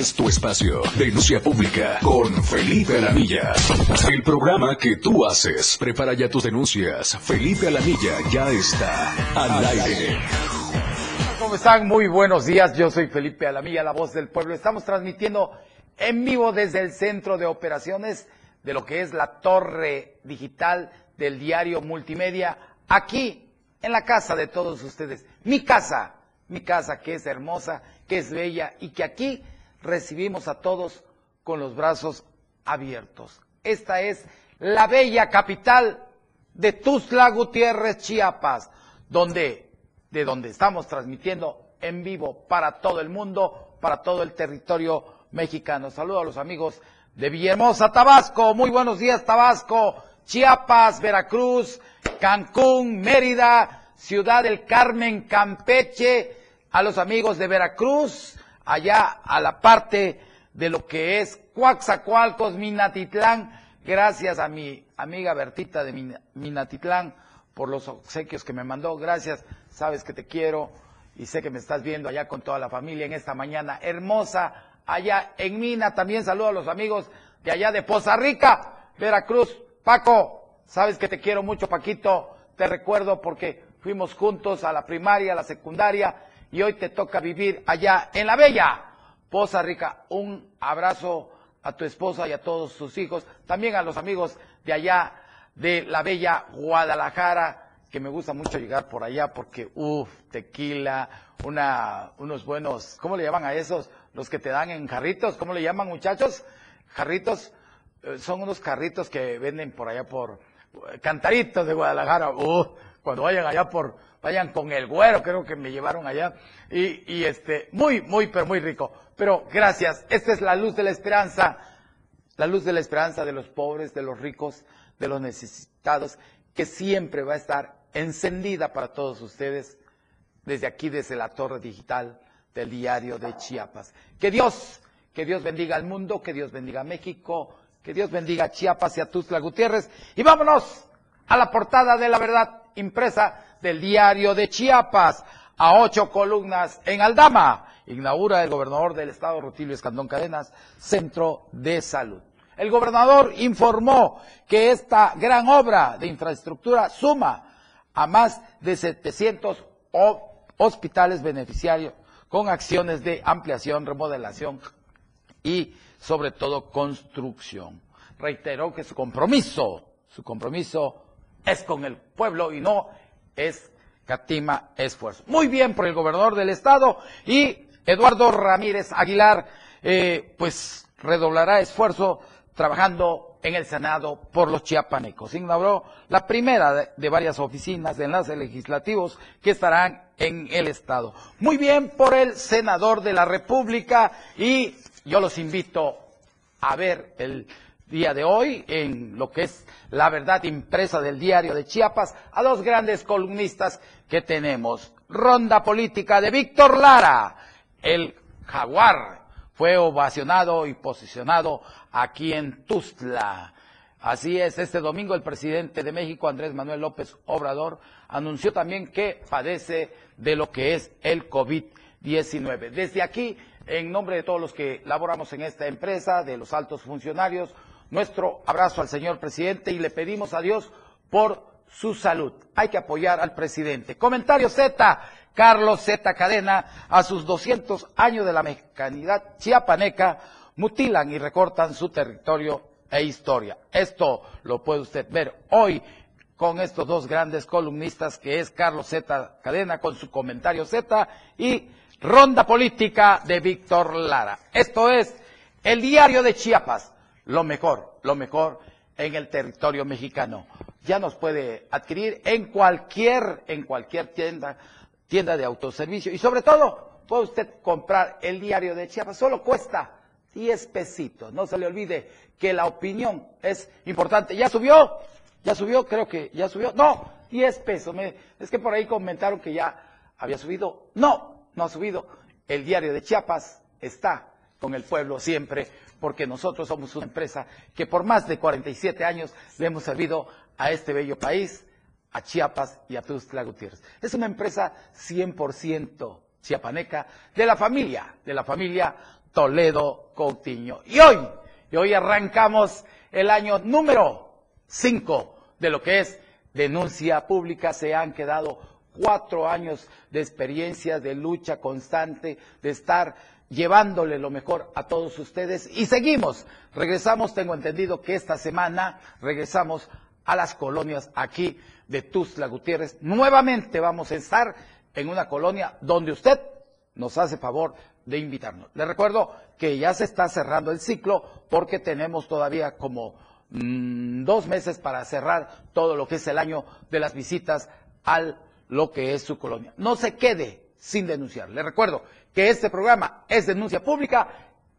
es tu espacio. Denuncia pública con Felipe Alamilla. El programa que tú haces. Prepara ya tus denuncias. Felipe Alamilla ya está al aire. ¿Cómo están? Muy buenos días. Yo soy Felipe Alamilla, la voz del pueblo. Estamos transmitiendo en vivo desde el centro de operaciones de lo que es la torre digital del diario multimedia, aquí en la casa de todos ustedes. Mi casa, mi casa que es hermosa, que es bella y que aquí recibimos a todos con los brazos abiertos. Esta es la bella capital de Tuzla Gutiérrez, Chiapas, donde, de donde estamos transmitiendo en vivo para todo el mundo, para todo el territorio mexicano. Saludo a los amigos de Villahermosa, Tabasco. Muy buenos días, Tabasco. Chiapas, Veracruz, Cancún, Mérida, Ciudad del Carmen, Campeche, a los amigos de Veracruz, allá a la parte de lo que es Coaxacualcos, Minatitlán. Gracias a mi amiga Bertita de Minatitlán por los obsequios que me mandó. Gracias, sabes que te quiero y sé que me estás viendo allá con toda la familia en esta mañana hermosa allá en Mina. También saludo a los amigos de allá de Poza Rica, Veracruz. Paco, sabes que te quiero mucho, Paquito. Te recuerdo porque fuimos juntos a la primaria, a la secundaria y hoy te toca vivir allá en la Bella. Poza Rica, un abrazo a tu esposa y a todos sus hijos, también a los amigos de allá de la Bella Guadalajara, que me gusta mucho llegar por allá porque, uff, tequila, una, unos buenos, ¿cómo le llaman a esos? Los que te dan en jarritos, ¿cómo le llaman muchachos? Jarritos, eh, son unos carritos que venden por allá por eh, Cantaritos de Guadalajara, uff, cuando vayan allá por, vayan con el güero, creo que me llevaron allá, y, este, muy, muy, pero muy rico. Pero gracias, esta es la luz de la esperanza, la luz de la esperanza de los pobres, de los ricos, de los necesitados, que siempre va a estar encendida para todos ustedes desde aquí, desde la torre digital del diario de Chiapas. Que Dios, que Dios bendiga al mundo, que Dios bendiga a México, que Dios bendiga a Chiapas y a Tuzla Gutiérrez. Y vámonos a la portada de la verdad impresa del diario de Chiapas, a ocho columnas en Aldama. Inaugura el gobernador del estado, Rutilio Escandón Cadenas, Centro de Salud. El gobernador informó que esta gran obra de infraestructura suma a más de 700 hospitales beneficiarios con acciones de ampliación, remodelación y sobre todo construcción. Reiteró que su compromiso, su compromiso es con el pueblo y no es catima esfuerzo. Muy bien por el gobernador del estado y Eduardo Ramírez Aguilar, eh, pues redoblará esfuerzo trabajando en el Senado por los chiapanecos. Inauguró la primera de, varias oficinas de enlaces legislativos que estarán en el Estado. Muy bien por el senador de la República y yo los invito a ver el día de hoy en lo que es la verdad impresa del diario de Chiapas a dos grandes columnistas que tenemos. Ronda política de Víctor Lara, el jaguar, fue ovacionado y posicionado aquí en Tuzla. Así es, este domingo el presidente de México, Andrés Manuel López Obrador, anunció también que padece de lo que es el COVID-19. Desde aquí, en nombre de todos los que laboramos en esta empresa, de los altos funcionarios, nuestro abrazo al señor presidente y le pedimos a Dios por su salud. Hay que apoyar al presidente. Comentario Z, Carlos Z Cadena, a sus 200 años de la mexicanidad chiapaneca, mutilan y recortan su territorio e historia. Esto lo puede usted ver hoy con estos dos grandes columnistas que es Carlos Z Cadena con su comentario Z y Ronda Política de Víctor Lara. Esto es el diario de Chiapas lo mejor, lo mejor en el territorio mexicano. Ya nos puede adquirir en cualquier, en cualquier tienda, tienda de autoservicio y sobre todo puede usted comprar el diario de Chiapas, solo cuesta 10 pesitos. No se le olvide que la opinión es importante. ¿Ya subió? ¿Ya subió? Creo que ya subió. No, 10 pesos. Es que por ahí comentaron que ya había subido. No, no ha subido. El diario de Chiapas está con el pueblo siempre porque nosotros somos una empresa que por más de 47 años le hemos servido a este bello país, a Chiapas y a Tuzla Gutiérrez. Es una empresa 100%, chiapaneca de la familia, de la familia Toledo Coutinho. Y hoy, y hoy arrancamos el año número 5 de lo que es denuncia pública. Se han quedado cuatro años de experiencia, de lucha constante, de estar llevándole lo mejor a todos ustedes. Y seguimos. Regresamos, tengo entendido que esta semana regresamos a las colonias aquí de Tuzla Gutiérrez. Nuevamente vamos a estar en una colonia donde usted nos hace favor de invitarnos. Le recuerdo que ya se está cerrando el ciclo porque tenemos todavía como mm, dos meses para cerrar todo lo que es el año de las visitas al lo que es su colonia. No se quede sin denunciar. Le recuerdo que este programa es denuncia pública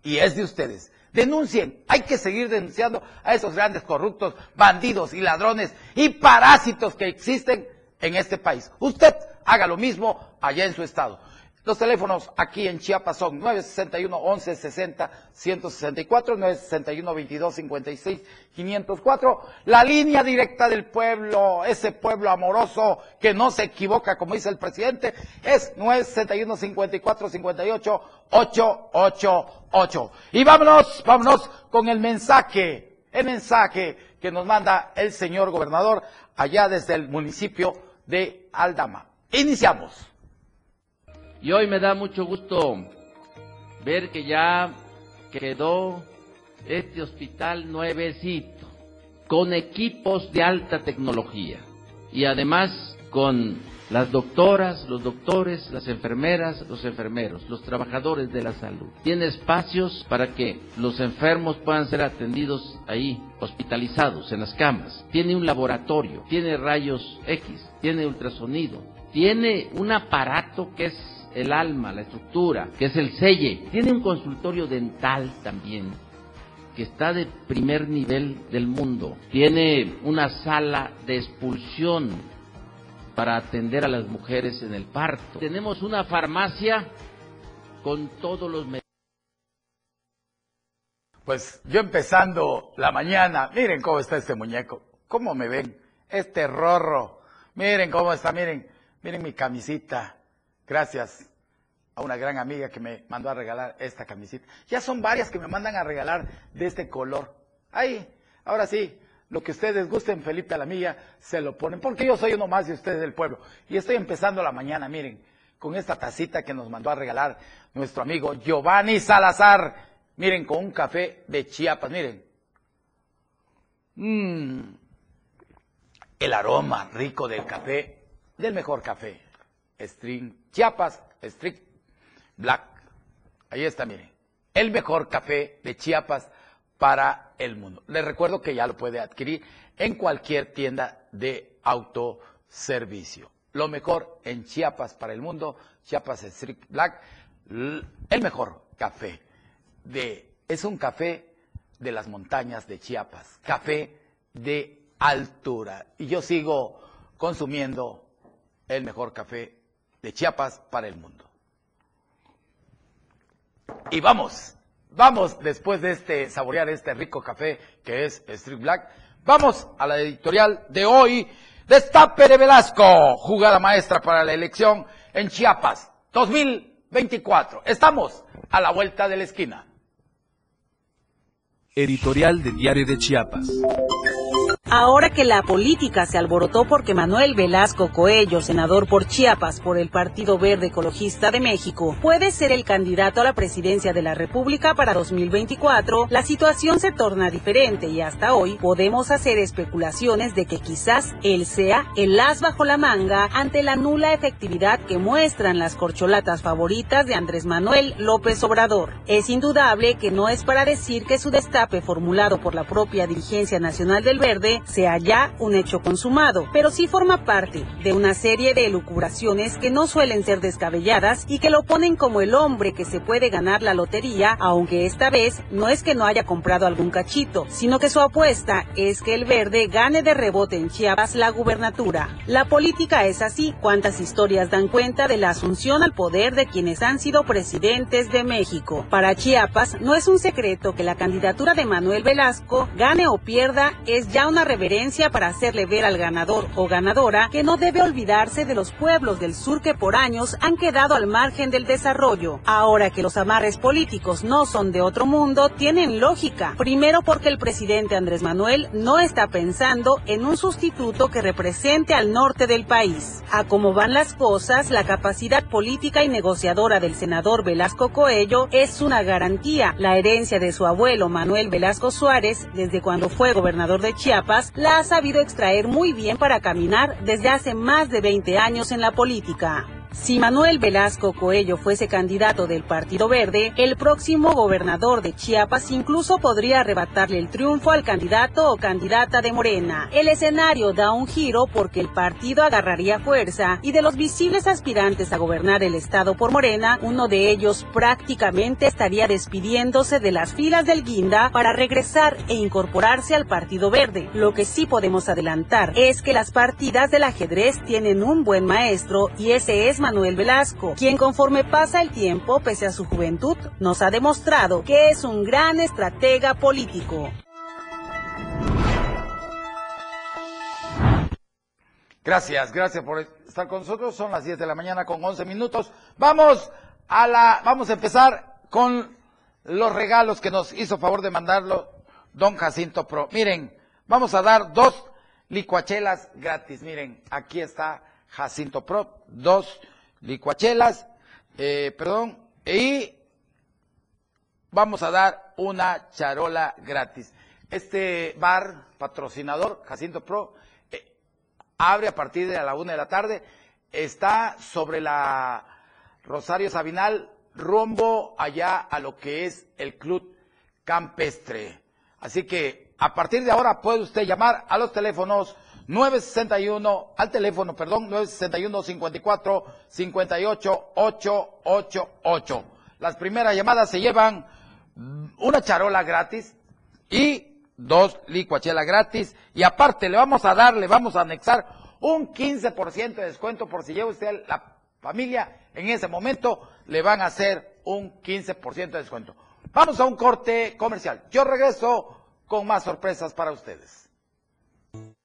y es de ustedes. Denuncien, hay que seguir denunciando a esos grandes corruptos, bandidos y ladrones y parásitos que existen en este país. Usted haga lo mismo allá en su estado. Los teléfonos aquí en Chiapas son 961 1160 164, 961 22 56 504. La línea directa del pueblo, ese pueblo amoroso que no se equivoca, como dice el presidente, es 961 54 58 888. Y vámonos, vámonos con el mensaje, el mensaje que nos manda el señor gobernador allá desde el municipio de Aldama. Iniciamos. Y hoy me da mucho gusto ver que ya quedó este hospital nuevecito, con equipos de alta tecnología y además con las doctoras, los doctores, las enfermeras, los enfermeros, los trabajadores de la salud. Tiene espacios para que los enfermos puedan ser atendidos ahí, hospitalizados en las camas. Tiene un laboratorio, tiene rayos X, tiene ultrasonido, tiene un aparato que es el alma, la estructura, que es el selle. Tiene un consultorio dental también, que está de primer nivel del mundo. Tiene una sala de expulsión para atender a las mujeres en el parto. Tenemos una farmacia con todos los. Pues yo empezando la mañana, miren cómo está este muñeco, cómo me ven, este rorro, miren cómo está, miren, miren mi camisita, Gracias a una gran amiga que me mandó a regalar esta camiseta. Ya son varias que me mandan a regalar de este color. Ahí, ahora sí, lo que ustedes gusten, Felipe a la mía, se lo ponen, porque yo soy uno más de ustedes del pueblo. Y estoy empezando la mañana, miren, con esta tacita que nos mandó a regalar nuestro amigo Giovanni Salazar. Miren, con un café de Chiapas, miren. Mmm, el aroma rico del café, del mejor café. String Chiapas, Strict Black. Ahí está, mire. El mejor café de Chiapas para el mundo. Les recuerdo que ya lo puede adquirir en cualquier tienda de autoservicio. Lo mejor en Chiapas para el mundo, Chiapas Strict Black, el mejor café de es un café de las montañas de Chiapas, café de altura. Y yo sigo consumiendo el mejor café de Chiapas para el mundo. Y vamos, vamos después de este saborear este rico café que es Street Black, vamos a la editorial de hoy. Destape de Velasco, jugada maestra para la elección en Chiapas 2024. Estamos a la vuelta de la esquina. Editorial de Diario de Chiapas. Ahora que la política se alborotó porque Manuel Velasco Coello, senador por Chiapas por el Partido Verde Ecologista de México, puede ser el candidato a la presidencia de la República para 2024, la situación se torna diferente y hasta hoy podemos hacer especulaciones de que quizás él sea el as bajo la manga ante la nula efectividad que muestran las corcholatas favoritas de Andrés Manuel López Obrador. Es indudable que no es para decir que su destape formulado por la propia dirigencia nacional del Verde sea ya un hecho consumado, pero sí forma parte de una serie de elucubraciones que no suelen ser descabelladas y que lo ponen como el hombre que se puede ganar la lotería, aunque esta vez no es que no haya comprado algún cachito, sino que su apuesta es que el verde gane de rebote en Chiapas la gubernatura. La política es así, cuántas historias dan cuenta de la asunción al poder de quienes han sido presidentes de México. Para Chiapas no es un secreto que la candidatura de Manuel Velasco, gane o pierda, es ya una reverencia para hacerle ver al ganador o ganadora que no debe olvidarse de los pueblos del sur que por años han quedado al margen del desarrollo. Ahora que los amarres políticos no son de otro mundo, tienen lógica. Primero porque el presidente Andrés Manuel no está pensando en un sustituto que represente al norte del país. A cómo van las cosas, la capacidad política y negociadora del senador Velasco Coello es una garantía. La herencia de su abuelo Manuel Velasco Suárez, desde cuando fue gobernador de Chiapas, la ha sabido extraer muy bien para caminar desde hace más de 20 años en la política. Si Manuel Velasco Coello fuese candidato del Partido Verde, el próximo gobernador de Chiapas incluso podría arrebatarle el triunfo al candidato o candidata de Morena. El escenario da un giro porque el partido agarraría fuerza y de los visibles aspirantes a gobernar el estado por Morena, uno de ellos prácticamente estaría despidiéndose de las filas del Guinda para regresar e incorporarse al Partido Verde. Lo que sí podemos adelantar es que las partidas del ajedrez tienen un buen maestro y ese es Manuel Velasco, quien conforme pasa el tiempo, pese a su juventud, nos ha demostrado que es un gran estratega político. Gracias, gracias por estar con nosotros. Son las 10 de la mañana con 11 minutos. Vamos a la, vamos a empezar con los regalos que nos hizo favor de mandarlo don Jacinto Pro. Miren, vamos a dar dos licuachelas gratis. Miren, aquí está Jacinto Pro, dos licuachelas, eh, perdón, y vamos a dar una charola gratis. Este bar patrocinador, Jacinto Pro, eh, abre a partir de la una de la tarde, está sobre la Rosario Sabinal, rumbo allá a lo que es el Club Campestre. Así que a partir de ahora puede usted llamar a los teléfonos 961, al teléfono, perdón, 961 54 58 888. Las primeras llamadas se llevan una charola gratis y dos licuachelas gratis. Y aparte le vamos a dar, le vamos a anexar un 15% de descuento por si lleva usted la familia. En ese momento le van a hacer un 15% de descuento. Vamos a un corte comercial. Yo regreso con más sorpresas para ustedes.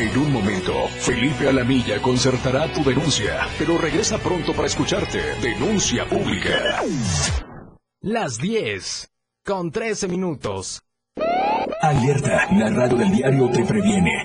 En un momento, Felipe Alamilla concertará tu denuncia, pero regresa pronto para escucharte. Denuncia pública. Las 10, con 13 minutos. Alerta, la radio del diario te previene.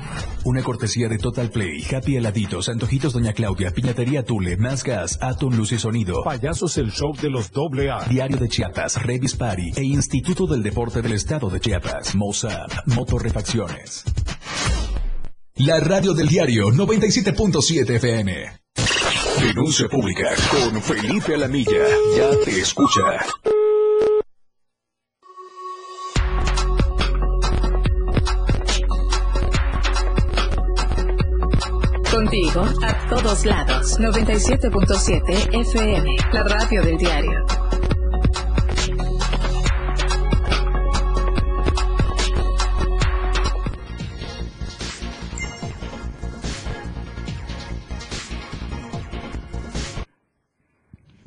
Una cortesía de Total Play, Happy Heladitos, Antojitos Doña Claudia, Piñatería Tule, Más Gas, Atom Luz y Sonido. Payasos el show de los doble A. Diario de Chiapas, Revis Party e Instituto del Deporte del Estado de Chiapas. Mozart, Motorrefacciones. La radio del diario 97.7 FM. Denuncia pública con Felipe Alamilla. Ya te escucha. Contigo a todos lados. 97.7 FM, la radio del diario.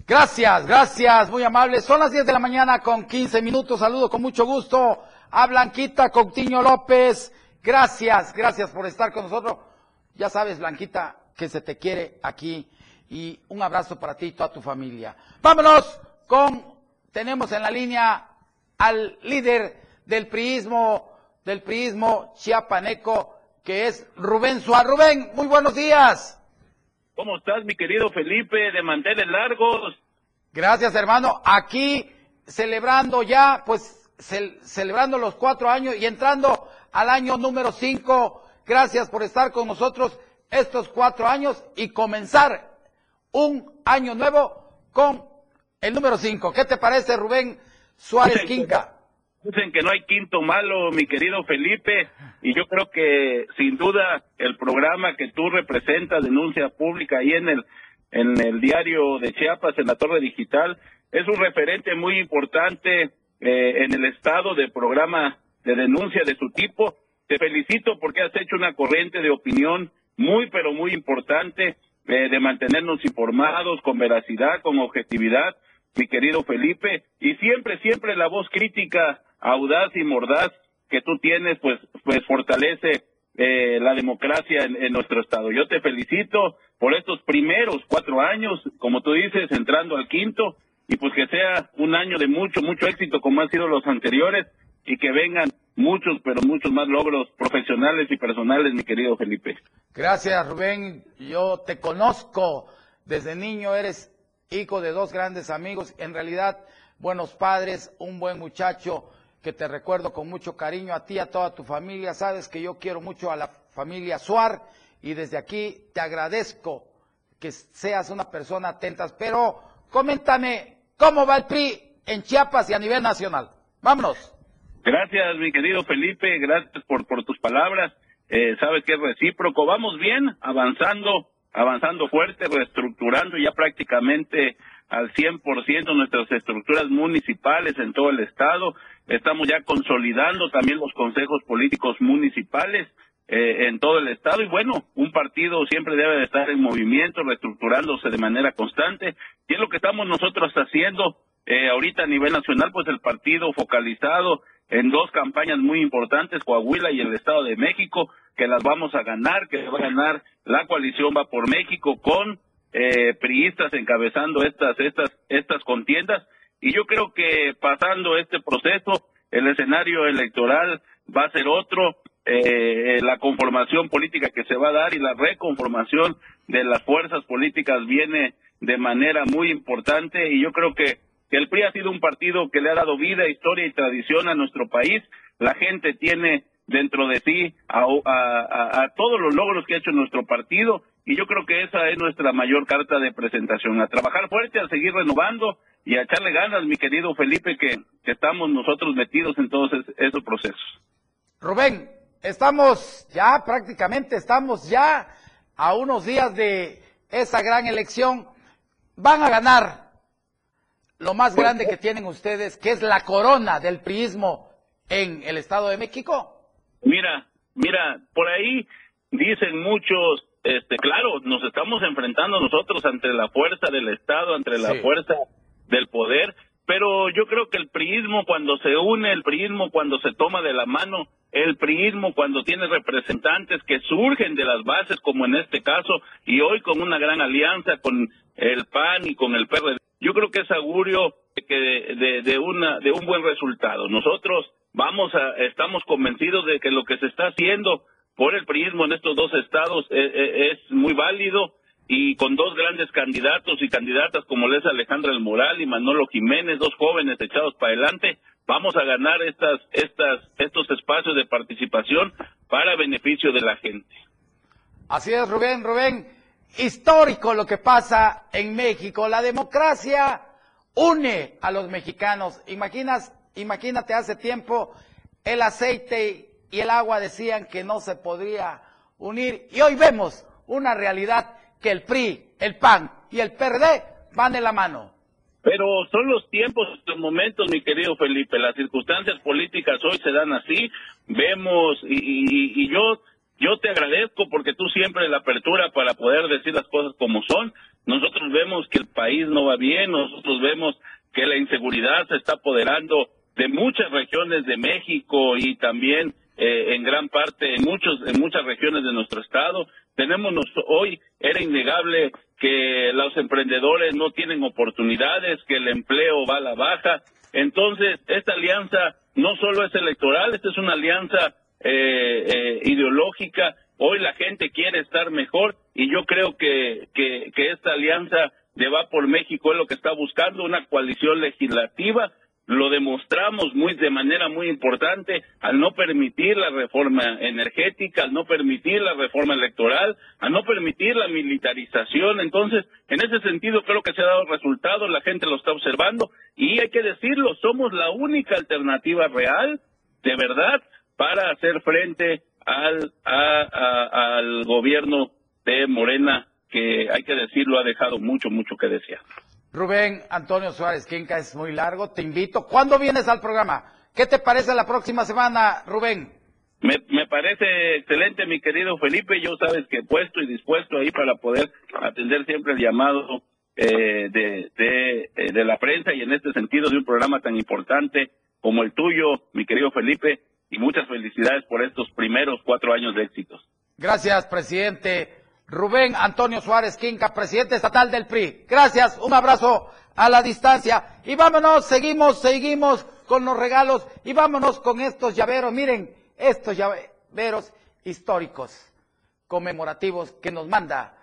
Gracias, gracias, muy amables. Son las 10 de la mañana con 15 minutos. Saludo con mucho gusto a Blanquita Coutinho López. Gracias, gracias por estar con nosotros. Ya sabes, Blanquita, que se te quiere aquí. Y un abrazo para ti y toda tu familia. Vámonos con, tenemos en la línea al líder del priismo, del priismo chiapaneco, que es Rubén Suárez. Rubén, muy buenos días. ¿Cómo estás, mi querido Felipe, de manteles largos? Gracias, hermano. Aquí celebrando ya, pues, celebrando los cuatro años y entrando al año número cinco. Gracias por estar con nosotros estos cuatro años y comenzar un año nuevo con el número cinco. ¿Qué te parece, Rubén Suárez Quinca? Dicen que no hay quinto malo, mi querido Felipe, y yo creo que sin duda el programa que tú representas, denuncia pública ahí en el en el diario de Chiapas, en la Torre Digital, es un referente muy importante eh, en el estado de programa de denuncia de su tipo. Te felicito porque has hecho una corriente de opinión muy, pero muy importante eh, de mantenernos informados con veracidad, con objetividad, mi querido Felipe, y siempre, siempre la voz crítica audaz y mordaz que tú tienes, pues, pues fortalece eh, la democracia en, nuestro estado. Yo te felicito por estos primeros cuatro años, como tú dices, entrando al quinto, y pues que sea un año de mucho, mucho éxito como han sido los anteriores, y que vengan muchos, pero muchos más logros profesionales y personales, mi querido Felipe. Gracias, Rubén. Yo te conozco desde niño, eres hijo de dos grandes amigos, en realidad buenos padres, un buen muchacho que te recuerdo con mucho cariño a ti, a toda tu familia. Sabes que yo quiero mucho a la familia Suar y desde aquí te agradezco que seas una persona atenta. Pero coméntame cómo va el PRI en Chiapas y a nivel nacional. Vámonos. Gracias, mi querido Felipe. Gracias por, por tus palabras. Eh, sabes que es recíproco. Vamos bien, avanzando, avanzando fuerte, reestructurando ya prácticamente al 100% nuestras estructuras municipales en todo el estado. Estamos ya consolidando también los consejos políticos municipales eh, en todo el estado y bueno, un partido siempre debe de estar en movimiento, reestructurándose de manera constante y es lo que estamos nosotros haciendo eh, ahorita a nivel nacional, pues el partido focalizado en dos campañas muy importantes, Coahuila y el Estado de México, que las vamos a ganar, que va a ganar la coalición va por México con eh, priistas encabezando estas, estas, estas contiendas. Y yo creo que pasando este proceso, el escenario electoral va a ser otro, eh, la conformación política que se va a dar y la reconformación de las fuerzas políticas viene de manera muy importante y yo creo que, que el PRI ha sido un partido que le ha dado vida, historia y tradición a nuestro país. La gente tiene dentro de sí a, todos los logros que ha hecho nuestro partido y yo creo que esa es nuestra mayor carta de presentación, a trabajar fuerte, a seguir renovando y a echarle ganas, mi querido Felipe, que, estamos nosotros metidos en todos esos procesos. Rubén, estamos ya prácticamente, estamos ya a unos días de esa gran elección. Van a ganar lo más grande que tienen ustedes, que es la corona del priismo en el Estado de México. Mira, mira, por ahí dicen muchos, este, claro, nos estamos enfrentando nosotros ante la fuerza del Estado, ante la fuerza del poder, pero yo creo que el priismo cuando se une, el priismo cuando se toma de la mano, el priismo cuando tiene representantes que surgen de las bases, como en este caso, y hoy con una gran alianza con el PAN y con el PRD, yo creo que es augurio de, de, de, una, de un buen resultado. Nosotros vamos a, estamos convencidos de que lo que se está haciendo por el priismo en estos dos estados eh, eh, es, muy válido y con dos grandes candidatos y candidatas como les Alejandra El Moral y Manolo Jiménez, dos jóvenes echados para adelante, vamos a ganar estas, estas, estos espacios de participación para beneficio de la gente. Así es, Rubén, Rubén. Histórico lo que pasa en México. La democracia une a los mexicanos. Imaginas Imagínate, hace tiempo el aceite y el agua decían que no se podría unir y hoy vemos una realidad que el PRI, el PAN y el PRD van de la mano. Pero son los tiempos, los momentos, mi querido Felipe. Las circunstancias políticas hoy se dan así. Vemos, y, y, yo, yo te agradezco porque tú siempre la apertura para poder decir las cosas como son. Nosotros vemos que el país no va bien, nosotros vemos que la inseguridad se está apoderando de muchas regiones de México y también eh, en gran parte en muchos en muchas regiones de nuestro estado tenemos hoy era innegable que los emprendedores no tienen oportunidades que el empleo va a la baja entonces esta alianza no solo es electoral esta es una alianza eh, eh, ideológica hoy la gente quiere estar mejor y yo creo que que, que esta alianza de Va por México es lo que está buscando una coalición legislativa lo demostramos muy de manera muy importante al no permitir la reforma energética, al no permitir la reforma electoral, al no permitir la militarización. Entonces, en ese sentido creo que se ha dado resultado, la gente lo está observando y hay que decirlo, somos la única alternativa real, de verdad, para hacer frente al, al gobierno de Morena, que hay que decirlo, ha dejado mucho, mucho que desear. Rubén Antonio Suárez Quinca es muy largo, te invito. ¿Cuándo vienes al programa? ¿Qué te parece la próxima semana, Rubén? Me, me, parece excelente, mi querido Felipe. Yo sabes que he puesto y dispuesto ahí para poder atender siempre el llamado eh, de, de, eh, de la prensa y en este sentido de un programa tan importante como el tuyo, mi querido Felipe. Y muchas felicidades por estos primeros cuatro años de éxitos. Gracias, presidente. Rubén Antonio Suárez Quinca, presidente estatal del PRI. Gracias, un abrazo a la distancia. Y vámonos, seguimos, seguimos con los regalos y vámonos con estos llaveros. Miren, estos llaveros históricos, conmemorativos que nos manda,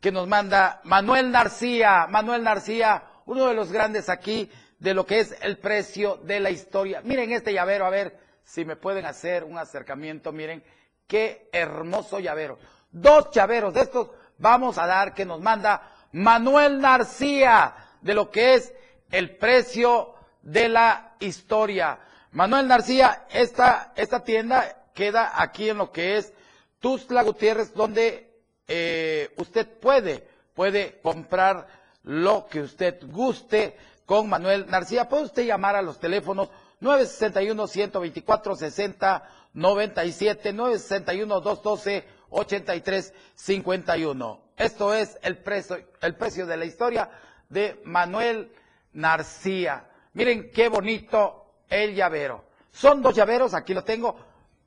que nos manda Manuel Narcía. Manuel Narcía, uno de los grandes aquí de lo que es el precio de la historia. Miren este llavero, a ver si me pueden hacer un acercamiento. Miren, qué hermoso llavero dos chaveros de estos vamos a dar que nos manda Manuel Narcía de lo que es el precio de la historia. Manuel Narcía, esta, esta tienda queda aquí en lo que es Tuzla Gutiérrez, donde eh, usted puede, puede comprar lo que usted guste con Manuel Narcía. Puede usted llamar a los teléfonos 961-124-6097, 961-212 8351. Esto es el precio, el precio de la historia de Manuel Narcía. Miren qué bonito el llavero. Son dos llaveros, aquí lo tengo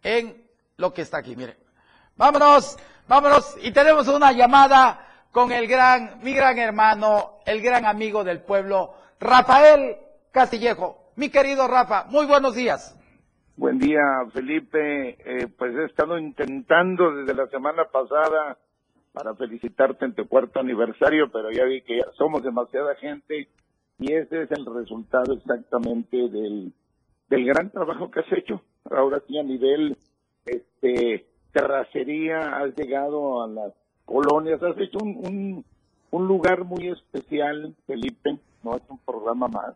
en lo que está aquí, miren. Vámonos, vámonos y tenemos una llamada con el gran, mi gran hermano, el gran amigo del pueblo, Rafael Castillejo. Mi querido Rafa, muy buenos días. Buen día, Felipe. Eh, pues he estado intentando desde la semana pasada para felicitarte en tu cuarto aniversario, pero ya vi que ya somos demasiada gente y ese es el resultado exactamente del, del gran trabajo que has hecho. Ahora sí a nivel este terracería has llegado a las colonias, has hecho un, un, un lugar muy especial, Felipe, no es un programa más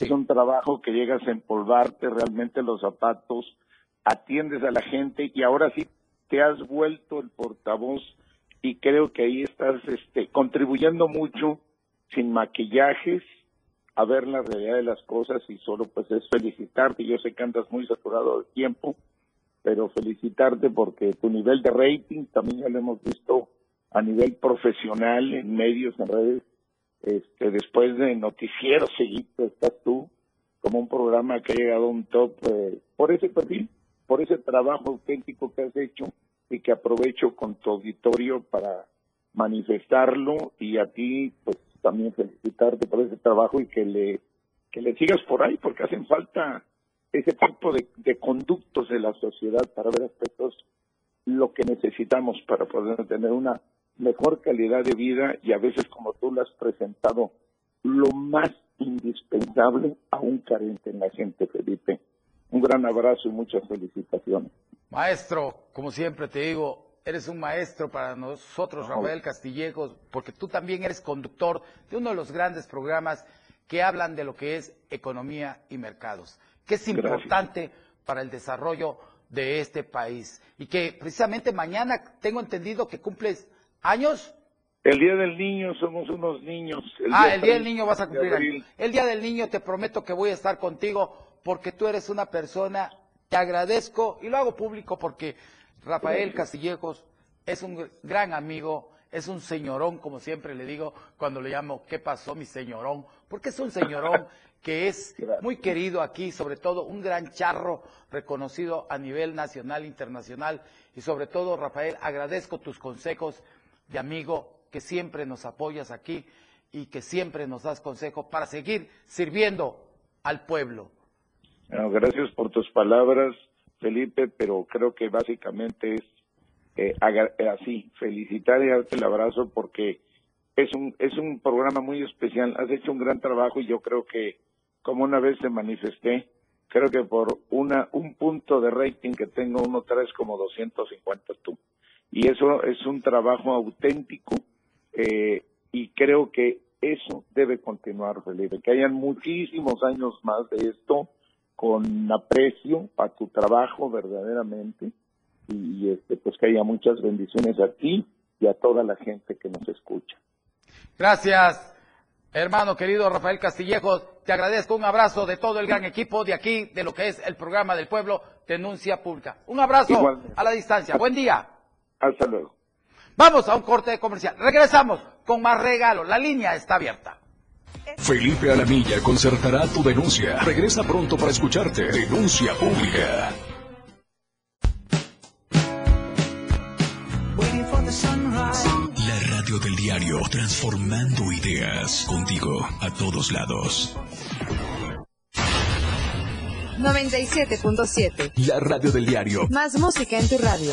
es un trabajo que llegas a empolvarte realmente los zapatos, atiendes a la gente y ahora sí te has vuelto el portavoz y creo que ahí estás este, contribuyendo mucho sin maquillajes a ver la realidad de las cosas y solo pues es felicitarte. Yo sé que andas muy saturado de tiempo, pero felicitarte porque tu nivel de rating también ya lo hemos visto a nivel profesional en medios, en redes, este, después de noticiero seguido estás tú como un programa que ha llegado a un top eh, por ese perfil, por ese trabajo auténtico que has hecho y que aprovecho con tu auditorio para manifestarlo y a ti pues también felicitarte por ese trabajo y que le que le sigas por ahí porque hacen falta ese tipo de, de conductos de la sociedad para ver aspectos lo que necesitamos para poder tener una mejor calidad de vida y a veces, como tú lo has presentado, lo más indispensable aún carente en la gente, Felipe. Un gran abrazo y muchas felicitaciones. Maestro, como siempre te digo, eres un maestro para nosotros, Rafael Castillejos, porque tú también eres conductor de uno de los grandes programas que hablan de lo que es economía y mercados, que es importante para el desarrollo de este país. Y que precisamente mañana tengo entendido que cumples años. El Día del Niño somos unos niños. ah, el Día del Niño vas a cumplir años. El Día del Niño te prometo que voy a estar contigo porque tú eres una persona, te agradezco y lo hago público porque Rafael Castillejos es un gran amigo, es un señorón, como siempre le digo cuando le llamo, ¿qué pasó mi señorón? Porque es un señorón que es muy querido aquí, sobre todo un gran charro reconocido a nivel nacional, internacional, y sobre todo, Rafael, agradezco tus consejos de amigo que siempre nos apoyas aquí y que siempre nos das consejos para seguir sirviendo al pueblo. gracias por tus palabras, Felipe, pero creo que básicamente es eh, eh, así, felicitar y darte el abrazo porque es un, es un programa muy especial, has hecho un gran trabajo y yo creo que, como una vez te manifesté, creo que por una, un punto de rating que tengo, uno traes como 250 tú. Y eso es un trabajo auténtico eh, y creo que eso debe continuar, Felipe, que hayan muchísimos años más de esto con aprecio a tu trabajo verdaderamente y, este, pues que haya muchas bendiciones a ti y a toda la gente que nos escucha. Gracias, hermano querido Rafael Castillejo. Te agradezco un abrazo de todo el gran equipo de aquí, de lo que es el programa del pueblo Denuncia Pública. Un abrazo a la distancia. Buen día. Hasta luego. Vamos a un corte comercial. Regresamos con más regalos. La línea está abierta. Felipe Alamilla concertará tu denuncia. Regresa pronto para escucharte. Denuncia pública. La radio del diario, transformando ideas contigo a todos lados. 97.7. La radio del diario. Más música en tu radio.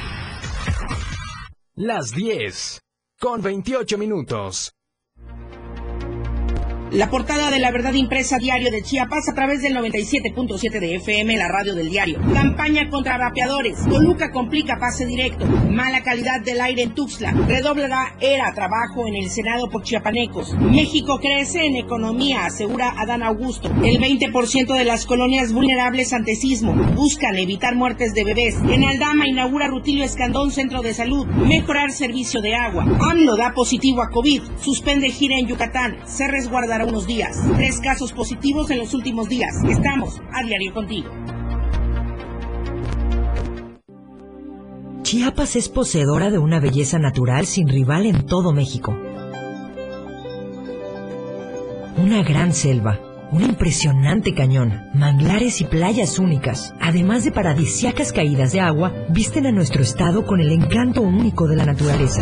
Las 10, con 28 minutos. La portada de la verdad impresa diario de Chiapas a través del 97.7 de FM, la radio del diario. Campaña contra rapeadores. Toluca complica pase directo. Mala calidad del aire en Tuxtla. Redoblará era trabajo en el Senado por chiapanecos. México crece en economía, asegura Adán Augusto. El 20% de las colonias vulnerables ante sismo buscan evitar muertes de bebés. En Aldama inaugura Rutilio Escandón Centro de Salud. Mejorar servicio de agua. AMLO da positivo a COVID. Suspende gira en Yucatán. Se resguardará unos días. Tres casos positivos en los últimos días. Estamos a diario contigo. Chiapas es poseedora de una belleza natural sin rival en todo México. Una gran selva, un impresionante cañón, manglares y playas únicas, además de paradisiacas caídas de agua, visten a nuestro estado con el encanto único de la naturaleza.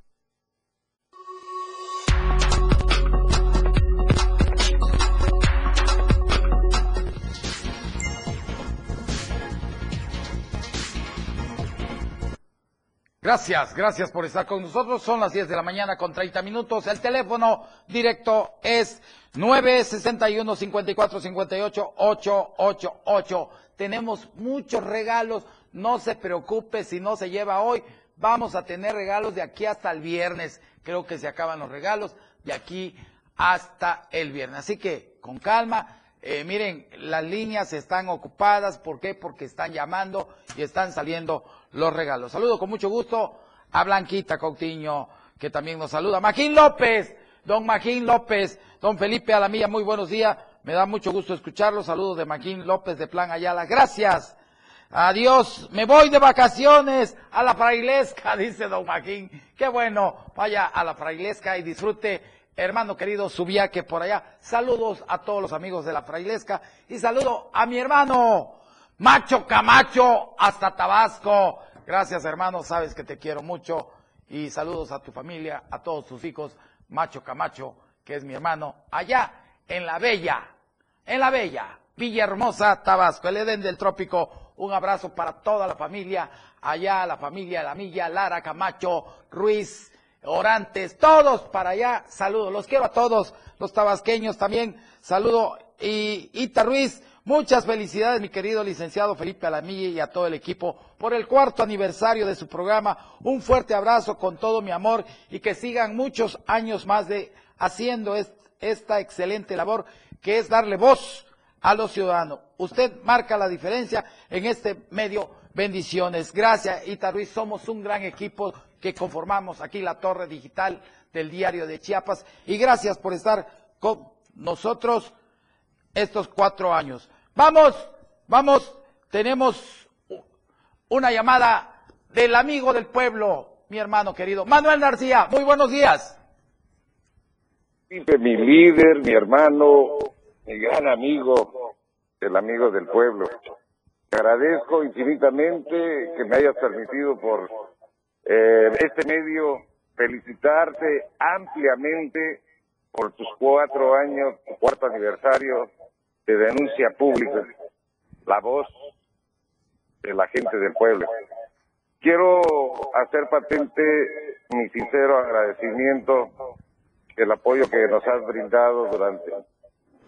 Gracias, gracias por estar con nosotros. Son las 10 de la mañana con 30 minutos. El teléfono directo es 961 54 58 888. Tenemos muchos regalos. No se preocupe si no se lleva hoy. Vamos a tener regalos de aquí hasta el viernes. Creo que se acaban los regalos de aquí hasta el viernes. Así que con calma, Eh, miren, las líneas están ocupadas. ¿Por qué? Porque están llamando y están saliendo los regalos. Saludo con mucho gusto a Blanquita Coutinho, que también nos saluda. Magín López, don Magín López, don Felipe Alamilla, muy buenos días. Me da mucho gusto escucharlo. Saludos de Magín López de Plan Ayala. Gracias. Adiós, me voy de vacaciones a la frailesca, dice don Magín. Qué bueno, vaya a la frailesca y disfrute, hermano querido, su viaje por allá. Saludos a todos los amigos de la frailesca y saludo a mi hermano Macho Camacho hasta Tabasco. Gracias hermano, sabes que te quiero mucho y saludos a tu familia, a todos tus hijos, Macho Camacho, que es mi hermano, allá en la Bella, en la Bella, Villahermosa, Tabasco, el Edén del Trópico. Un abrazo para toda la familia, allá la familia La Milla, Lara, Camacho, Ruiz, Orantes, todos para allá. Saludos, los quiero a todos, los tabasqueños también. Saludo y Ita Ruiz, muchas felicidades mi querido licenciado Felipe Alamilla y a todo el equipo por el cuarto aniversario de su programa. Un fuerte abrazo con todo mi amor y que sigan muchos años más de haciendo esta excelente labor que es darle voz a los ciudadanos. Usted marca la diferencia en este medio. Bendiciones. Gracias, Ita Ruiz. Somos un gran equipo que conformamos aquí la torre digital del diario de Chiapas. Y gracias por estar con nosotros estos cuatro años. Vamos, vamos, tenemos una llamada del amigo del pueblo, mi hermano querido. Manuel García, muy buenos días. Mi líder, mi hermano, mi gran amigo, el amigo del pueblo. Te agradezco infinitamente que me hayas permitido por eh, este medio felicitarte ampliamente por tus cuatro años, tu cuarto aniversario de denuncia pública, la voz de la gente del pueblo. Quiero hacer patente mi sincero agradecimiento el apoyo que nos has brindado durante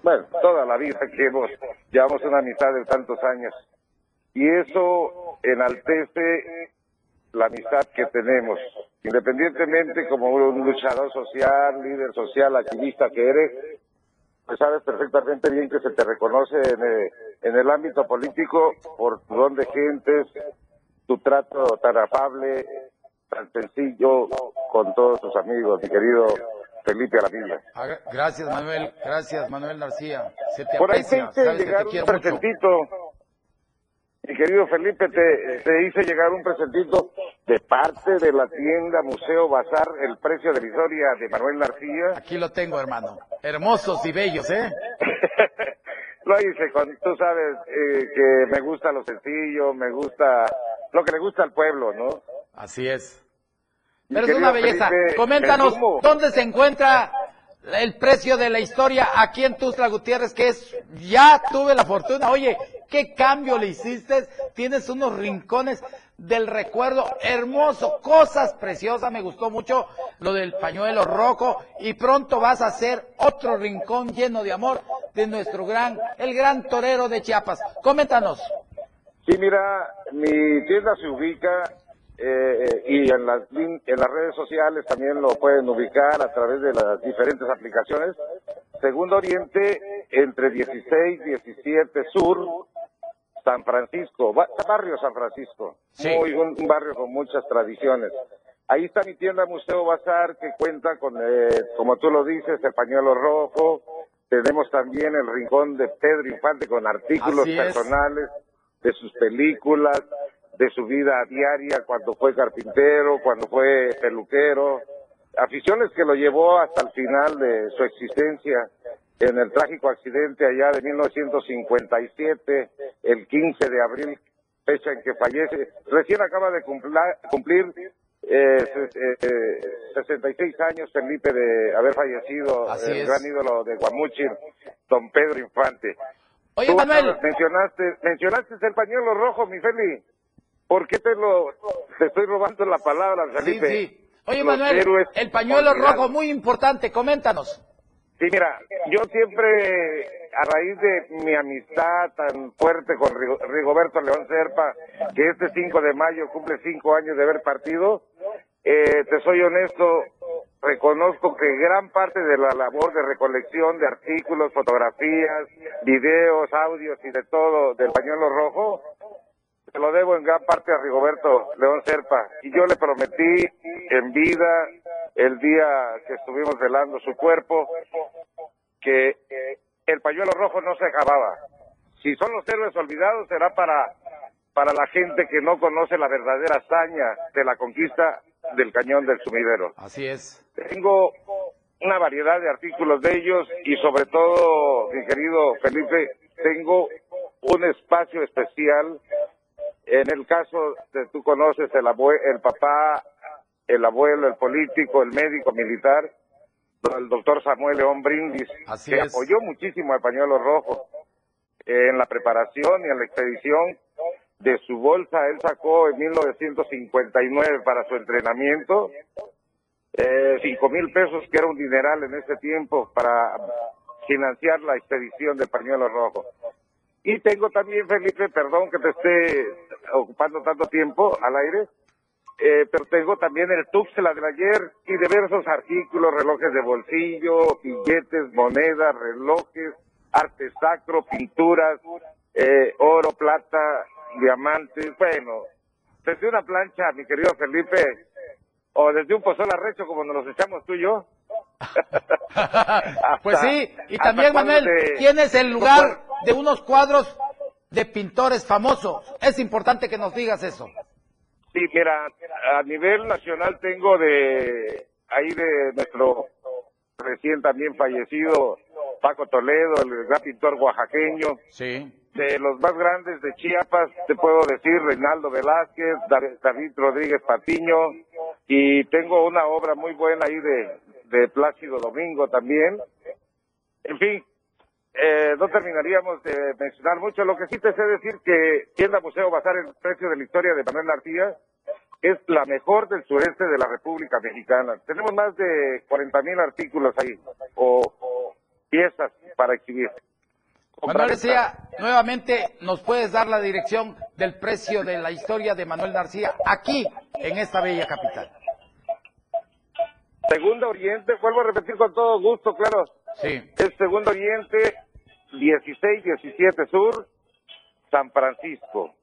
bueno, toda la vida que hemos, llevamos una amistad de tantos años. Y eso enaltece la amistad que tenemos. Independientemente como un luchador social, líder social, activista que eres, pues sabes perfectamente bien que se te reconoce en el, en el ámbito político por tu don de gentes, tu trato tan afable, tan sencillo con todos tus amigos, mi querido Felipe Alamilla. Gracias, Manuel. Gracias, Manuel García. Se te Por ahí aprecia. te hice Sabes llegar te un mucho. Mi querido Felipe, te, te hice llegar un presentito de parte de la tienda Museo Bazar, el precio de la historia de Manuel García. Aquí lo tengo, hermano. Hermosos y bellos, ¿eh? Lo hice con, tú sabes eh, que me gusta lo sencillo, me gusta lo que le gusta al pueblo, ¿no? Así es. Mi Pero es una belleza. Felipe, Coméntanos. ¿dónde se encuentra el precio de la historia aquí en Tuzla Gutiérrez? Que es, ya tuve la fortuna. Oye, ¿qué cambio le hiciste? Tienes unos rincones del recuerdo hermoso, cosas preciosas. Me gustó mucho lo del pañuelo rojo. Y pronto vas a hacer otro rincón lleno de amor de nuestro gran, el gran torero de Chiapas. Coméntanos. Sí, mira, mi tienda se ubica eh, y en las, en las redes sociales también lo pueden ubicar a través de las diferentes aplicaciones. Segundo Oriente, entre 16 y 17 Sur, San Francisco, ba- barrio San Francisco. Sí. Muy, un, un barrio con muchas tradiciones. Ahí está mi tienda Museo Bazar, que cuenta con, eh, como tú lo dices, el pañuelo rojo. Tenemos también el rincón de Pedro Infante con artículos personales de sus películas, de su vida diaria, cuando fue carpintero, cuando fue peluquero, aficiones que lo llevó hasta el final de su existencia en el trágico accidente allá de 1957, el 15 de abril, fecha en que fallece. Recién acaba de cumpla- cumplir eh, eh, eh, 66 años Felipe de haber fallecido, Así el es. gran ídolo de Guamuchil, don Pedro Infante. Oye, Tú Manuel. mencionaste, mencionaste el pañuelo rojo, mi Feli. ¿Por qué te lo te estoy robando la palabra, Sí, Felipe? sí. Oye, Los Manuel, el pañuelo rojo, muy importante. Coméntanos. Sí, mira, yo siempre, a raíz de mi amistad tan fuerte con Rigo- Rigoberto León Serpa, que este 5 de mayo cumple cinco años de haber partido, eh, te soy honesto, reconozco que gran parte de la labor de recolección de artículos, fotografías, videos, audios y de todo del pañuelo rojo, se lo debo en gran parte a Rigoberto León Serpa. Y yo le prometí en vida, el día que estuvimos velando su cuerpo, que el pañuelo rojo no se acababa. Si son los héroes olvidados, será para, para la gente que no conoce la verdadera hazaña de la conquista del cañón del sumidero. Así es. Tengo una variedad de artículos de ellos y sobre todo, mi querido Felipe, tengo un espacio especial. En el caso de tú conoces el, el papá, el abuelo, el político, el médico militar, el doctor Samuel León Brindis, que apoyó muchísimo al pañuelo rojo en la preparación y en la expedición de su bolsa. Él sacó en 1959 para su entrenamiento eh, cinco mil pesos, que era un dineral en ese tiempo para financiar la expedición del pañuelo rojo. Y tengo también, Felipe, perdón que te esté ocupando tanto tiempo al aire, eh, pero tengo también el Tuxtla del ayer y diversos artículos, relojes de bolsillo, billetes, monedas, relojes, arte sacro, pinturas, eh, oro, plata, diamantes, bueno, desde una plancha, mi querido Felipe, o desde un pozol arrecho como nos los echamos tú y yo. pues sí, y también Manuel, tienes el lugar de unos cuadros de pintores famosos. Es importante que nos digas eso. Sí, mira, a nivel nacional tengo de ahí de nuestro recién también fallecido Paco Toledo, el gran pintor oaxaqueño. Sí. De los más grandes de Chiapas, te puedo decir Reinaldo Velázquez, David Rodríguez Patiño, y tengo una obra muy buena ahí de, de Plácido Domingo también. En fin, eh, no terminaríamos de mencionar mucho. Lo que sí te sé decir que Tienda Museo Bazar, el precio de la historia de Manuel García, es la mejor del sureste de la República Mexicana. Tenemos más de 40 mil artículos ahí, o, piezas para exhibir. Manuel García, nuevamente nos puedes dar la dirección del precio de la historia de Manuel García aquí, en esta bella capital. Segundo Oriente, vuelvo a repetir con todo gusto, claro. Sí. Es Segundo Oriente, 16, 17 Sur, San Francisco.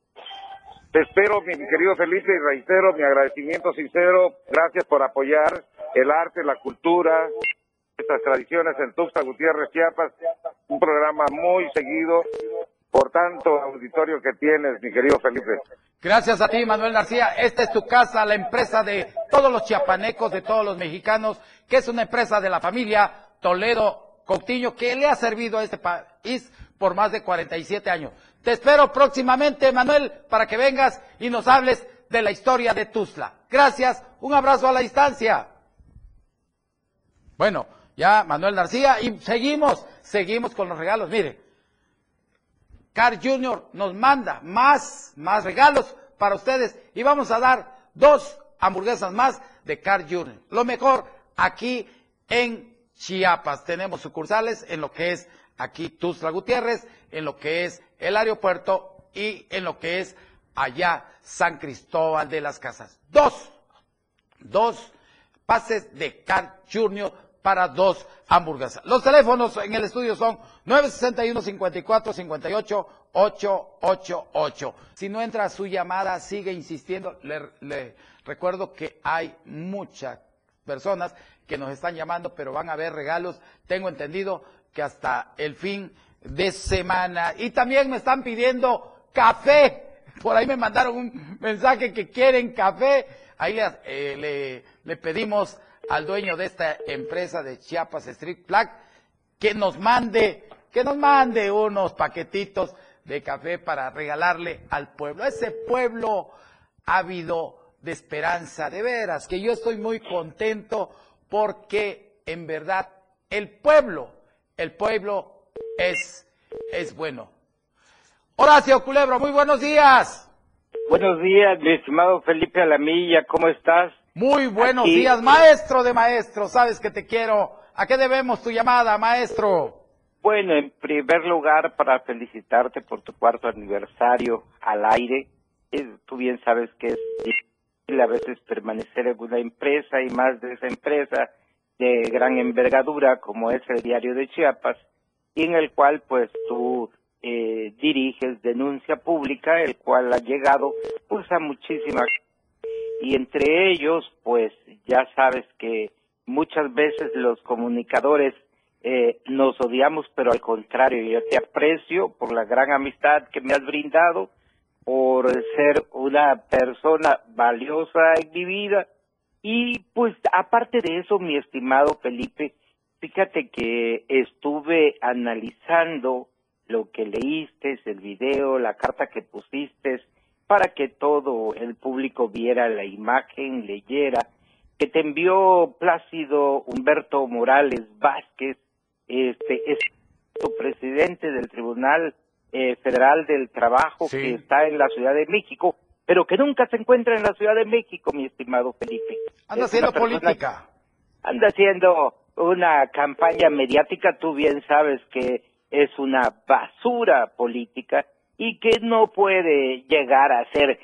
Te espero, mi querido Felipe, y reitero mi agradecimiento sincero. Gracias por apoyar el arte, la cultura, estas tradiciones en Tuxtla Gutiérrez, Chiapas. Un programa muy seguido por tanto auditorio que tienes, mi querido Felipe. Gracias a ti, Manuel García. Esta es tu casa, la empresa de todos los chiapanecos, de todos los mexicanos, que es una empresa de la familia Toledo Coutinho, que le ha servido a este país por más de 47 años. Te espero próximamente, Manuel, para que vengas y nos hables de la historia de Tuzla. Gracias, un abrazo a la distancia. Bueno, ya Manuel García y seguimos, seguimos con los regalos. Mire, Car Junior nos manda más, más regalos para ustedes y vamos a dar dos hamburguesas más de Car Junior. Lo mejor aquí en Chiapas. Tenemos sucursales en lo que es aquí Tuzla Gutiérrez, en lo que es el aeropuerto y en lo que es allá San Cristóbal de las Casas. Dos, dos pases de Car Junior para dos hamburguesas. Los teléfonos en el estudio son 961 54 58 888. Si no entra su llamada, sigue insistiendo. Le, le recuerdo que hay muchas personas que nos están llamando, pero van a ver regalos. Tengo entendido que hasta el fin de semana. Y también me están pidiendo café. Por ahí me mandaron un mensaje que quieren café. Ahí le, eh, pedimos al dueño de esta empresa de Chiapas Street Black que nos mande, que nos mande unos paquetitos de café para regalarle al pueblo. Ese pueblo ávido de esperanza, de veras, que yo estoy muy contento porque en verdad el pueblo, el pueblo es, es bueno. Horacio Culebro, muy buenos días. Buenos días, mi estimado Felipe Alamilla, ¿cómo estás? Muy buenos días, maestro de maestros, sabes que te quiero. ¿A qué debemos tu llamada, maestro? Bueno, en primer lugar, para felicitarte por tu cuarto aniversario al aire. tú bien sabes que es a veces permanecer en una empresa y más de esa empresa de gran envergadura como es el diario de Chiapas y en el cual pues tú eh, diriges denuncia pública, el cual ha llegado pues a muchísimas. Y entre ellos pues ya sabes que muchas veces los comunicadores eh, nos odiamos, pero al contrario, yo te aprecio por la gran amistad que me has brindado, por ser una persona valiosa en mi vida. Y pues aparte de eso, mi estimado Felipe, fíjate que estuve analizando lo que leíste, el video, la carta que pusiste, para que todo el público viera la imagen, leyera, que te envió Plácido Humberto Morales Vázquez, este es presidente del Tribunal eh, Federal del Trabajo que está en la Ciudad de México, pero que nunca se encuentra en la Ciudad de México, mi estimado Felipe. Anda haciendo política. Anda haciendo una campaña mediática, tú bien sabes que es una basura política y que no puede llegar a ser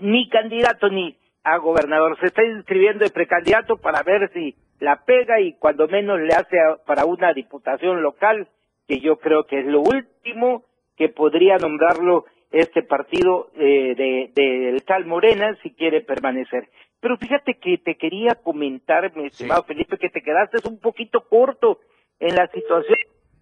ni candidato ni a gobernador. Se está inscribiendo de precandidato para ver si la pega y cuando menos le hace para una diputación local, que yo creo que es lo último que podría nombrarlo este partido eh, de, del tal Morena si quiere permanecer. Pero fíjate que te quería comentar, mi estimado Felipe, que te quedaste un poquito corto en la situación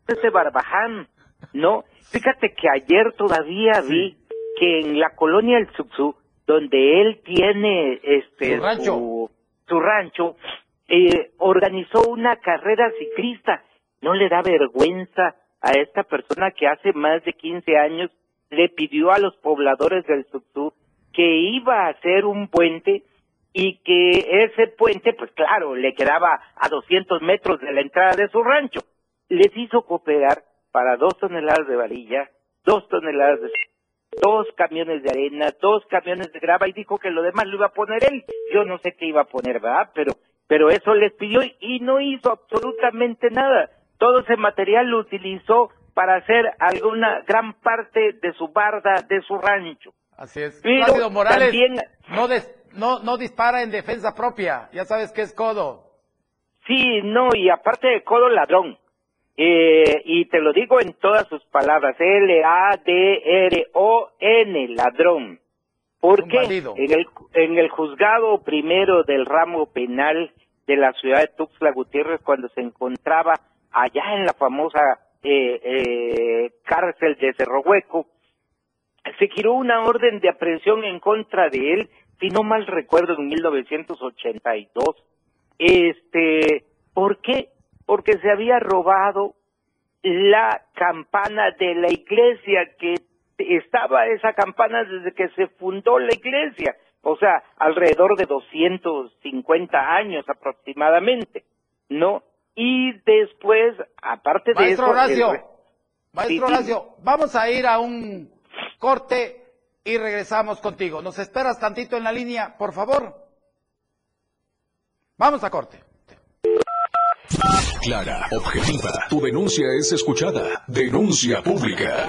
de ese Barbaján, ¿no? Fíjate que ayer todavía vi que en la colonia El Subsú, donde él tiene este rancho, su rancho eh, organizó una carrera ciclista. ¿No le da vergüenza a esta persona que hace más de 15 años le pidió a los pobladores del Subsú que iba a hacer un puente y que ese puente, pues claro, le quedaba a 200 metros de la entrada de su rancho. Les hizo cooperar para dos toneladas de varilla, dos toneladas de dos camiones de arena, dos camiones de grava y dijo que lo demás lo iba a poner él. Yo no sé qué iba a poner, ¿verdad? Pero pero eso les pidió y no hizo absolutamente nada. Todo ese material lo utilizó para hacer alguna gran parte de su barda, de su rancho. Así es. Pero Morales también... no, no, no dispara en defensa propia. Ya sabes que es codo. Sí, no, y aparte de codo, ladrón. Eh, y te lo digo en todas sus palabras, L-A-D-R-O-N, ladrón. Porque en el, en el juzgado primero del ramo penal de la ciudad de Tuxtla Gutiérrez, cuando se encontraba allá en la famosa eh, eh, cárcel de Cerro Hueco, se giró una orden de aprehensión en contra de él, si no mal recuerdo, en 1982. Este, ¿por qué? Porque se había robado la campana de la iglesia que estaba esa campana desde que se fundó la iglesia, o sea, alrededor de 250 años aproximadamente, ¿no? Y después, aparte de Maestro eso... Horacio, Maestro Horacio, vamos a ir a un corte y regresamos contigo. ¿Nos esperas tantito en la línea, por favor? Vamos a corte. Clara, objetiva. Tu denuncia es escuchada. Denuncia pública.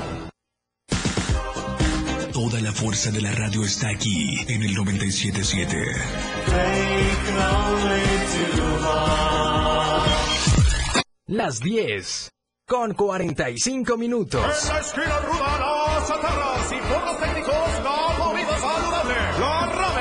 Fuerza de la radio está aquí en el 977. Las 10 con 45 minutos. En la esquina ruda, las atarras y por los técnicos,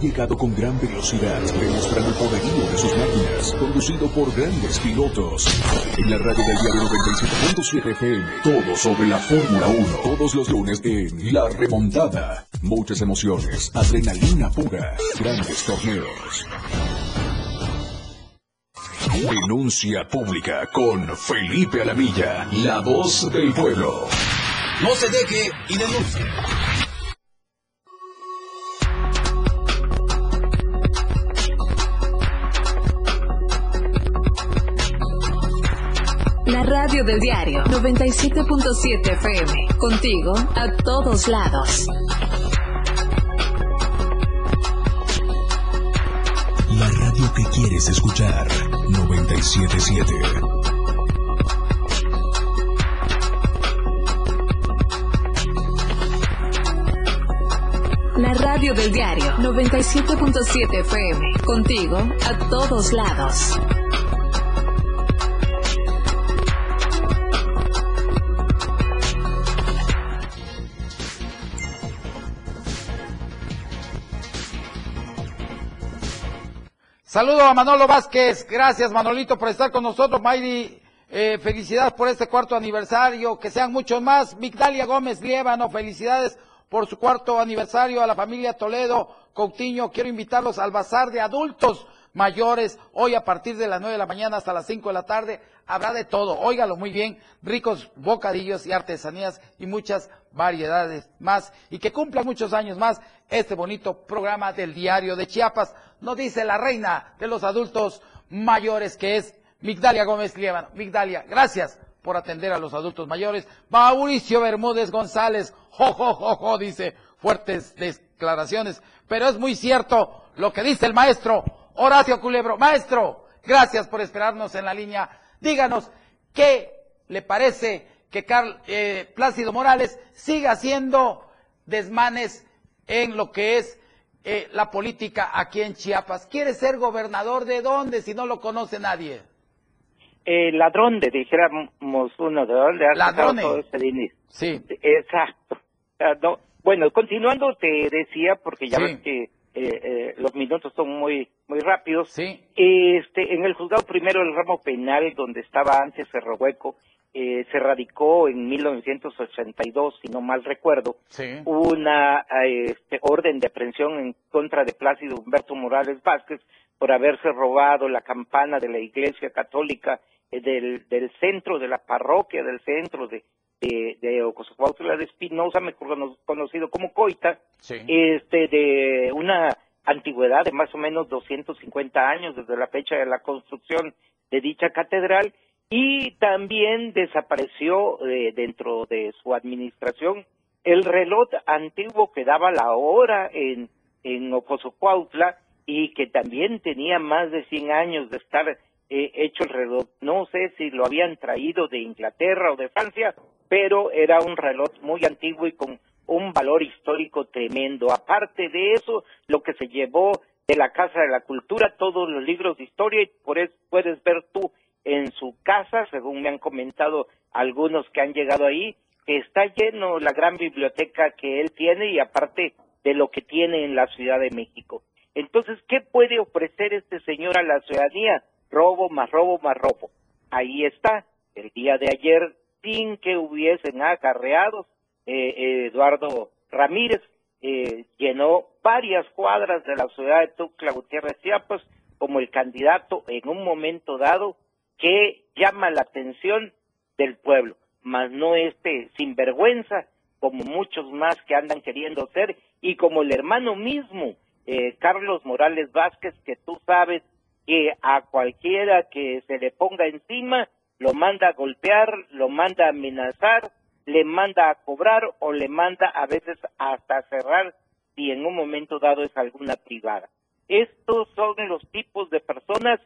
Llegado con gran velocidad, demostrando el poderío de sus máquinas, conducido por grandes pilotos. En la radio del diario 97.7 FM, todo sobre la Fórmula 1, todos los lunes en La Remontada. Muchas emociones, adrenalina pura, grandes torneos. Denuncia pública con Felipe Alamilla, la voz del pueblo. No se deje y denuncie. Radio del diario 97.7 FM. Contigo a todos lados. La radio que quieres escuchar. 977. La radio del diario 97.7 FM. Contigo a todos lados. Saludo a Manolo Vázquez. Gracias, Manolito, por estar con nosotros. Mayri, eh, felicidades por este cuarto aniversario. Que sean muchos más. Migdalia Gómez Liévano, felicidades por su cuarto aniversario a la familia Toledo Coutinho. Quiero invitarlos al bazar de adultos mayores. Hoy a partir de las nueve de la mañana hasta las cinco de la tarde habrá de todo. Óigalo muy bien. Ricos bocadillos y artesanías y muchas variedades más. Y que cumpla muchos años más este bonito programa del diario de Chiapas. Nos dice la reina de los adultos mayores que es Migdalia Gómez Liévano. Migdalia, gracias por atender a los adultos mayores. Mauricio Bermúdez González, jo, jo, dice fuertes declaraciones. Pero es muy cierto lo que dice el maestro Horacio Culebro. Maestro, gracias por esperarnos en la línea. Díganos, ¿qué le parece que Carl, eh, Plácido Morales siga haciendo desmanes en lo que es eh, la política aquí en Chiapas. ¿Quiere ser gobernador de dónde si no lo conoce nadie? Eh, ladrón, de dijéramos uno, ¿de dónde sacado todo ese dinero? Sí. Exacto. No, bueno, continuando te decía, porque ya ves que eh, eh, los minutos son muy muy rápidos. Sí. Este, en el juzgado primero del ramo penal, donde estaba antes Cerro Hueco, eh, se radicó en 1982, si no mal recuerdo, Sí. una este, orden de aprehensión en contra de Plácido Humberto Morales Vázquez por haberse robado la campana de la Iglesia Católica eh, del, del centro de la parroquia del centro de de, de Ocosocuautla de Espinosa, mejor cono- conocido como Coita, este de una antigüedad de más o menos 250 años desde la fecha de la construcción de dicha catedral y también desapareció eh, dentro de su administración el reloj antiguo que daba la hora en, en Ocosocuautla y que también tenía más de 100 años de estar eh, hecho el reloj. No sé si lo habían traído de Inglaterra o de Francia, pero era un reloj muy antiguo y con un valor histórico tremendo. Aparte de eso, lo que se llevó de la Casa de la Cultura, todos los libros de historia, y por eso puedes ver tú en su casa, según me han comentado algunos que han llegado ahí, que está lleno la gran biblioteca que él tiene y aparte de lo que tiene en la Ciudad de México. Entonces, ¿qué puede ofrecer este señor a la ciudadanía? Robo más robo más robo. Ahí está, el día de ayer, sin que hubiesen acarreados, eh, eh, Eduardo Ramírez eh, llenó varias cuadras de la ciudad de Tuxtla Gutiérrez Chiapas como el candidato en un momento dado que llama la atención del pueblo, mas no este sinvergüenza como muchos más que andan queriendo ser y como el hermano mismo eh, Carlos Morales Vázquez que tú sabes que a cualquiera que se le ponga encima lo manda a golpear, lo manda a amenazar, le manda a cobrar o le manda a veces hasta cerrar si en un momento dado es alguna privada. Estos son los tipos de personas,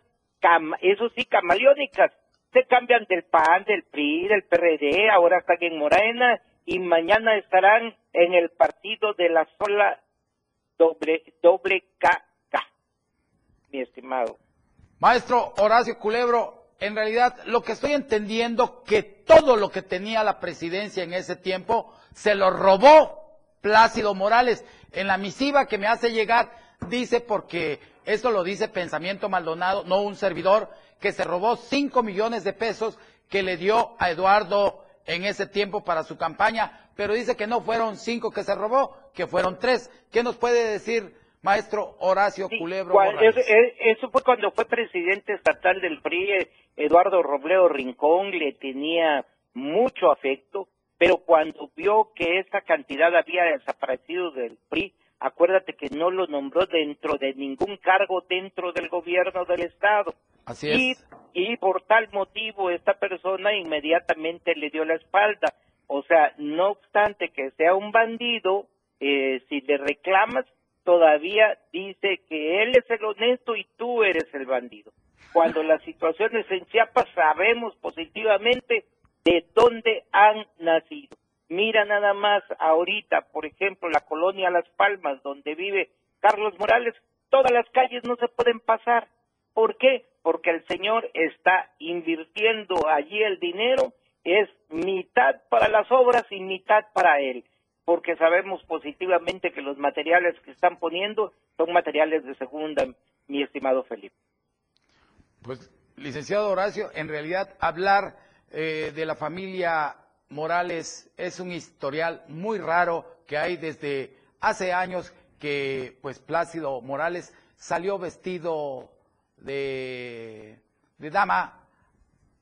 cam- eso sí, camaleónicas. Se cambian del PAN, del PRI, del PRD, ahora están en Morena y mañana estarán en el partido de la sola doble, doble KK, mi estimado. Maestro Horacio Culebro, en realidad lo que estoy entendiendo que todo lo que tenía la presidencia en ese tiempo se lo robó Plácido Morales. En la misiva que me hace llegar dice porque esto lo dice Pensamiento Maldonado, no un servidor, que se robó 5 millones de pesos que le dio a Eduardo en ese tiempo para su campaña, pero dice que no fueron cinco que se robó, que fueron tres. ¿Qué nos puede decir, maestro Horacio Culebro? Eso, eso, fue cuando fue presidente estatal del PRI, Eduardo Robledo Rincón le tenía mucho afecto, pero cuando vio que esa cantidad había desaparecido del PRI, acuérdate que no lo nombró dentro de ningún cargo dentro del gobierno del Estado. Así es. Y, por tal motivo esta persona inmediatamente le dio la espalda. O sea, no obstante que sea un bandido, eh, si le reclamas, todavía dice que él es el honesto y tú eres el bandido. Cuando las situaciones en Chiapas sabemos positivamente de dónde han nacido. Mira nada más ahorita, por ejemplo, la colonia Las Palmas, donde vive Carlos Morales, todas las calles no se pueden pasar. ¿Por qué? Porque el señor está invirtiendo allí el dinero, es mitad para las obras y mitad para él, porque sabemos positivamente que los materiales que están poniendo son materiales de segunda, mi estimado Felipe. Pues, licenciado Horacio, en realidad hablar eh, de la familia Morales es un historial muy raro que hay desde hace años que pues Plácido Morales salió vestido de, dama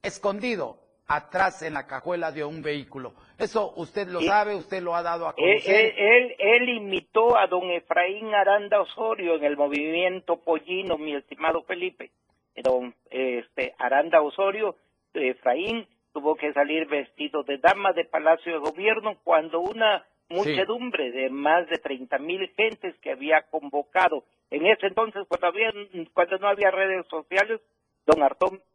escondido atrás en la cajuela de un vehículo. Eso usted lo sabe, usted lo ha dado a conocer. Él, él, imitó a don Efraín Aranda Osorio en el movimiento pollino, mi estimado Felipe. Don este, Aranda Osorio, Efraín tuvo que salir vestido de dama de Palacio de Gobierno cuando una muchedumbre de más de 30 mil gentes que había convocado en ese entonces cuando, había, cuando no había redes sociales, don,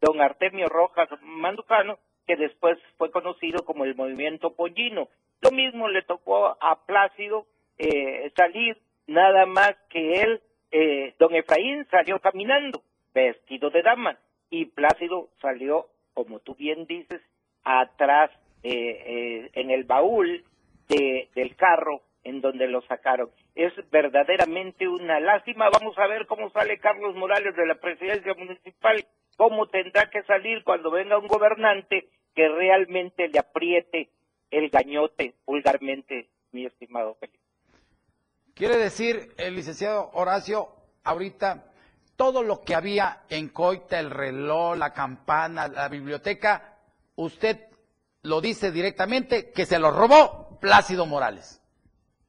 don Artemio Rojas Manducano, que después fue conocido como el movimiento pollino. Lo mismo le tocó a Plácido eh, salir, nada más que él, eh, don Efraín salió caminando, vestido de dama, y Plácido salió como tú bien dices, atrás eh, eh, en el baúl de, del carro en donde lo sacaron. Es verdaderamente una lástima. Vamos a ver cómo sale Carlos Morales de la presidencia municipal, cómo tendrá que salir cuando venga un gobernante que realmente le apriete el gañote vulgarmente, mi estimado. Quiere decir, el licenciado Horacio, ahorita todo lo que había en Coita, el reloj, la campana, la biblioteca, usted lo dice directamente que se lo robó Plácido Morales.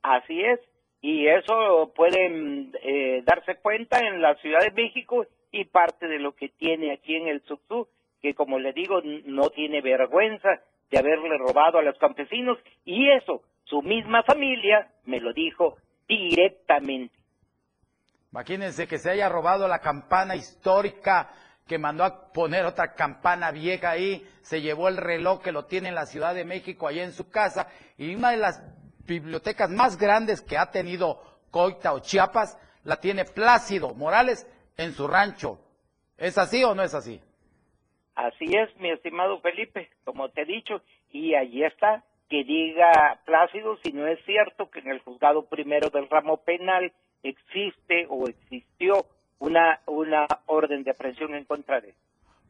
Así es, y eso pueden eh, darse cuenta en la Ciudad de México y parte de lo que tiene aquí en el Subsú, que como le digo, no tiene vergüenza de haberle robado a los campesinos, y eso, su misma familia me lo dijo directamente. Imagínense que se haya robado la campana histórica que mandó a poner otra campana vieja ahí, se llevó el reloj que lo tiene en la Ciudad de México, allá en su casa, y una de las bibliotecas más grandes que ha tenido Coita o Chiapas, la tiene Plácido Morales en su rancho. ¿Es así o no es así? Así es, mi estimado Felipe, como te he dicho, y allí está, que diga Plácido si no es cierto que en el juzgado primero del ramo penal existe o existió una, una orden de aprehensión en contra de.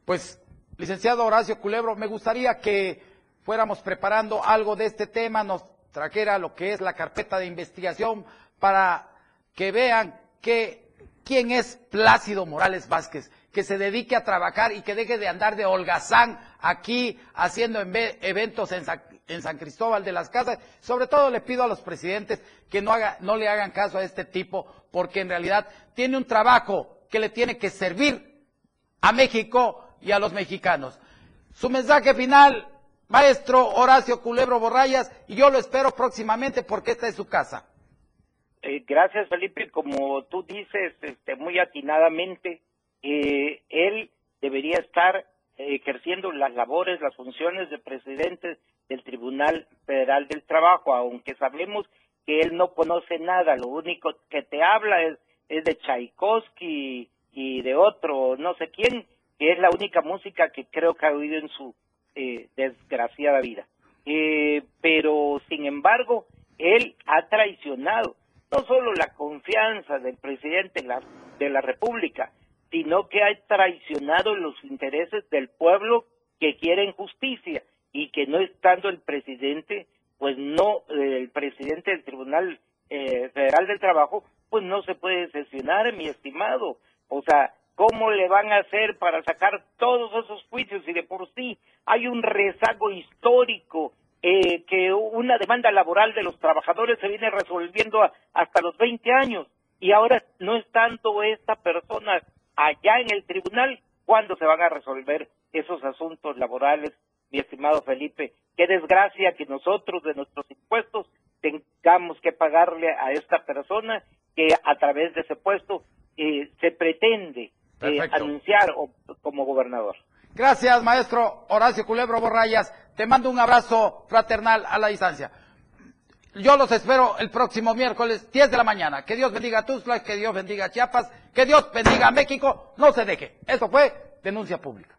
Pues, licenciado Horacio Culebro, me gustaría que fuéramos preparando algo de este tema, nos trajera lo que es la carpeta de investigación para que vean que quién es Plácido Morales Vázquez, que se dedique a trabajar y que deje de andar de holgazán aquí haciendo eventos en en San Cristóbal de las Casas. Sobre todo le pido a los presidentes que no, haga, no le hagan caso a este tipo, porque en realidad tiene un trabajo que le tiene que servir a México y a los mexicanos. Su mensaje final, maestro Horacio Culebro Borrayas, y yo lo espero próximamente porque esta es su casa. Eh, gracias, Felipe. Como tú dices, este, muy atinadamente, eh, él debería estar ejerciendo las labores, las funciones de presidente del Tribunal Federal del Trabajo, aunque sabemos que él no conoce nada, lo único que te habla es, de Tchaikovsky y de otro, no sé quién, que es la única música que creo que ha oído en su eh, desgraciada vida. Eh, pero, sin embargo, él ha traicionado no solo la confianza del presidente de la República, sino que ha traicionado los intereses del pueblo que quieren justicia y que no estando el presidente, pues no, el presidente del Tribunal eh, Federal del Trabajo, pues no se puede sesionar, mi estimado. O sea, ¿cómo le van a hacer para sacar todos esos juicios si de por sí hay un rezago histórico eh, que una demanda laboral de los trabajadores se viene resolviendo hasta los 20 años y ahora no estando esta persona allá en el tribunal, ¿cuándo se van a resolver esos asuntos laborales, mi estimado Felipe? Qué desgracia que nosotros de nuestros impuestos tengamos que pagarle a esta persona que a través de ese puesto eh, se pretende eh, anunciar como gobernador. Gracias, maestro Horacio Culebro Borrayas. Te mando un abrazo fraternal a la distancia. Yo los espero el próximo miércoles, 10 de la mañana. Que Dios bendiga a Tuzla, que Dios bendiga a Chiapas, que Dios bendiga a México. No se deje. Esto fue Denuncia Pública.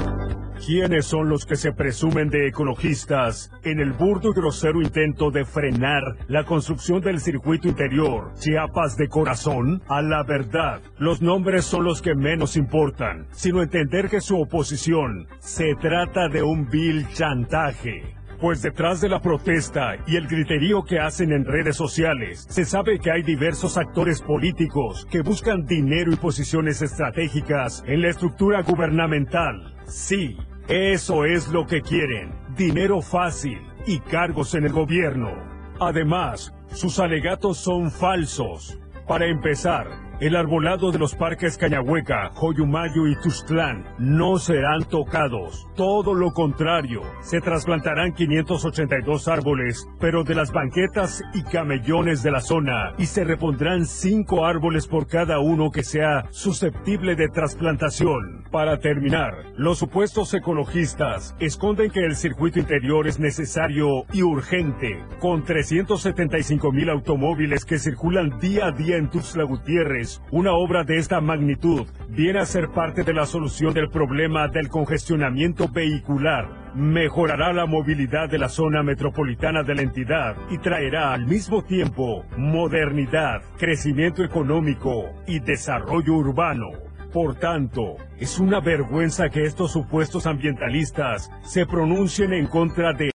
¿Quiénes son los que se presumen de ecologistas en el burdo y grosero intento de frenar la construcción del circuito interior Chiapas de corazón? A la verdad, los nombres son los que menos importan, sino entender que su oposición se trata de un vil chantaje. Pues detrás de la protesta y el griterío que hacen en redes sociales, se sabe que hay diversos actores políticos que buscan dinero y posiciones estratégicas en la estructura gubernamental. Sí, eso es lo que quieren, dinero fácil y cargos en el gobierno. Además, sus alegatos son falsos. Para empezar, el arbolado de los parques Cañahueca, Joyumayo y Tuxtlán no serán tocados. Todo lo contrario, se trasplantarán 582 árboles, pero de las banquetas y camellones de la zona, y se repondrán 5 árboles por cada uno que sea susceptible de trasplantación. Para terminar, los supuestos ecologistas esconden que el circuito interior es necesario y urgente, con 375 mil automóviles que circulan día a día en Tuxtla Gutiérrez una obra de esta magnitud viene a ser parte de la solución del problema del congestionamiento vehicular. Mejorará la movilidad de la zona metropolitana de la entidad y traerá al mismo tiempo modernidad, crecimiento económico y desarrollo urbano. Por tanto, es una vergüenza que estos supuestos ambientalistas se pronuncien en contra de